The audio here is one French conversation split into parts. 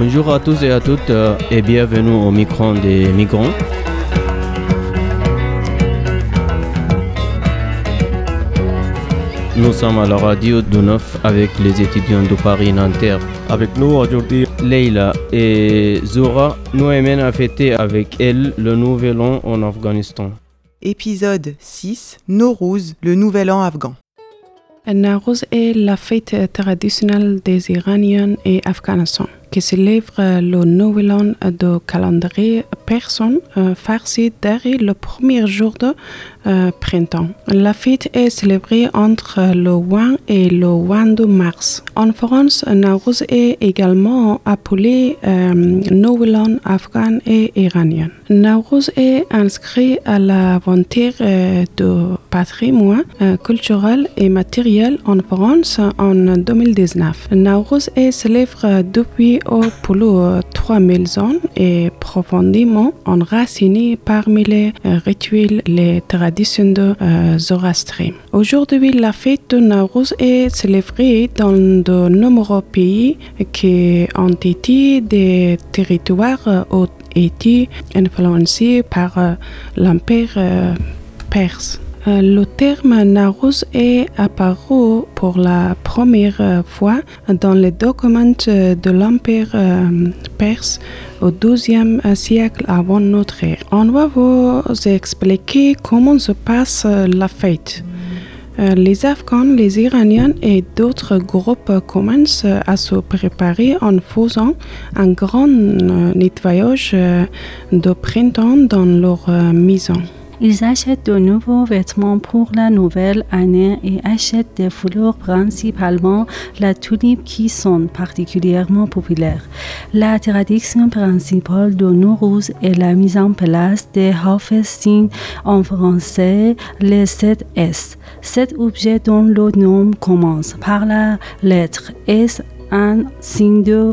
Bonjour à tous et à toutes euh, et bienvenue au micro des migrants. Nous sommes à la radio de Neuf avec les étudiants de Paris-Nanterre. Avec nous aujourd'hui, Leila et Zora nous amènent à fêter avec elle le nouvel an en Afghanistan. Épisode 6 Nowruz, le nouvel an afghan. Nowruz est la fête traditionnelle des Iraniens et Afghanistan qui célèbre le nouvel an de calendrier persan euh, farci derrière le premier jour de euh, printemps. La fête est célébrée entre le 1 et le 22 mars. En France, Nowruz est également appelé euh, Nouvel An afghan et iranien. Nowruz est inscrit à l'inventaire euh, de patrimoine euh, culturel et matériel en France en 2019. Nowruz est célèbre depuis au plus de 3000 ans et profondément enraciné parmi les euh, rituels les traditions de euh, Zoroastrisme. Aujourd'hui, la fête de Nowruz est célébrée dans de nombreux pays qui ont été des territoires euh, ont été influencés par l'Empire perse. Euh, Le terme Nowruz est apparu pour la première fois dans les documents de l'Empire euh, perse au XIIe siècle avant notre ère. On va vous expliquer comment se passe la fête. Euh, Les Afghans, les Iraniens et d'autres groupes commencent à se préparer en faisant un grand nettoyage de printemps dans leur maison. Ils achètent de nouveaux vêtements pour la nouvelle année et achètent des fleurs, principalement la tulipe, qui sont particulièrement populaires. La tradition principale de Nowruz est la mise en place des Hafestin en français, les 7 S. Cet objet dont le nom commence par la lettre S, un signe de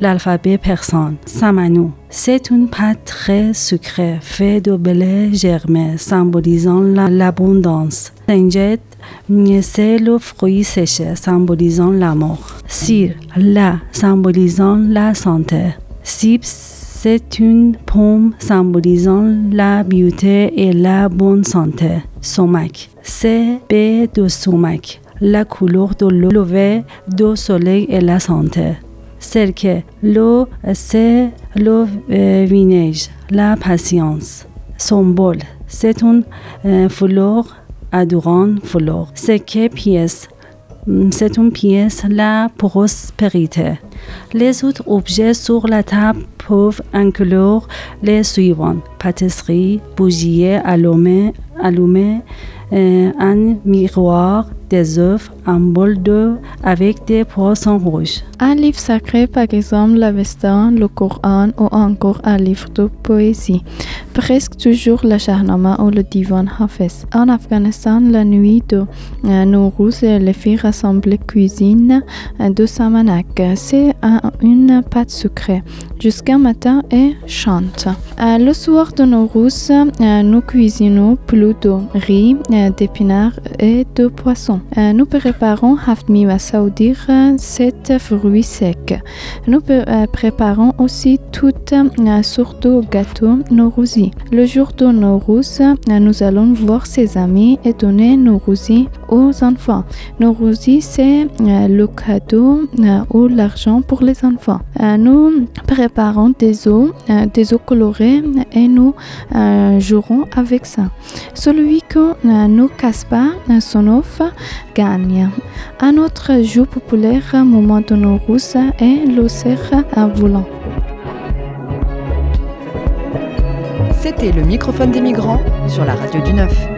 l'alphabet persan, Samanu. C'est une pâte très sucrée faite de blé germé, symbolisant la- l'abondance. Sinjet, c'est le fruit séché, symbolisant la mort. Sir, la, symbolisant la santé. Sip, c'est une pomme symbolisant la beauté et la bonne santé. Somac, c'est B de somac, la couleur de l'eau, lever du soleil et la santé. Serke, l'eau, c'est le euh, vinaigre, la patience. Symbole, c'est une euh, fleur adorant fleur. C'est que pièce, c'est une pièce, la prospérité. Les autres objets sur la table peuvent inclure les suivants pâtisserie, bougies allumées, allumées euh, un miroir, des œufs, un bol d'eau avec des poissons rouges. Un livre sacré, par exemple l'Avestan, le Coran ou encore un livre de poésie. Presque toujours la Shahnama ou le Divan Hafiz. En Afghanistan, la nuit de euh, Nowruz, les filles rassemblent cuisine euh, de Samanak. Un- une pâte sucrée jusqu'à matin et chante. Euh, le soir de Nowruz, euh, nous cuisinons plus de riz, euh, d'épinards et de poissons. Nous préparons saudir, euh, sept fruits secs. Nous préparons aussi toutes sortes de gâteaux Nowrouzi. Le jour de Nowruz, euh, nous allons voir ses amis et donner Nowrouzi aux enfants. Nowrouzi, c'est euh, le cadeau ou l'argent pour les enfants. Nous préparons des eaux, euh, des eaux colorées et nous euh, jouerons avec ça. Celui que euh, ne casse pas son œuf gagne. Un autre jeu populaire moment de Nowruz est le cerf volant. C'était le microphone des migrants sur la radio du 9.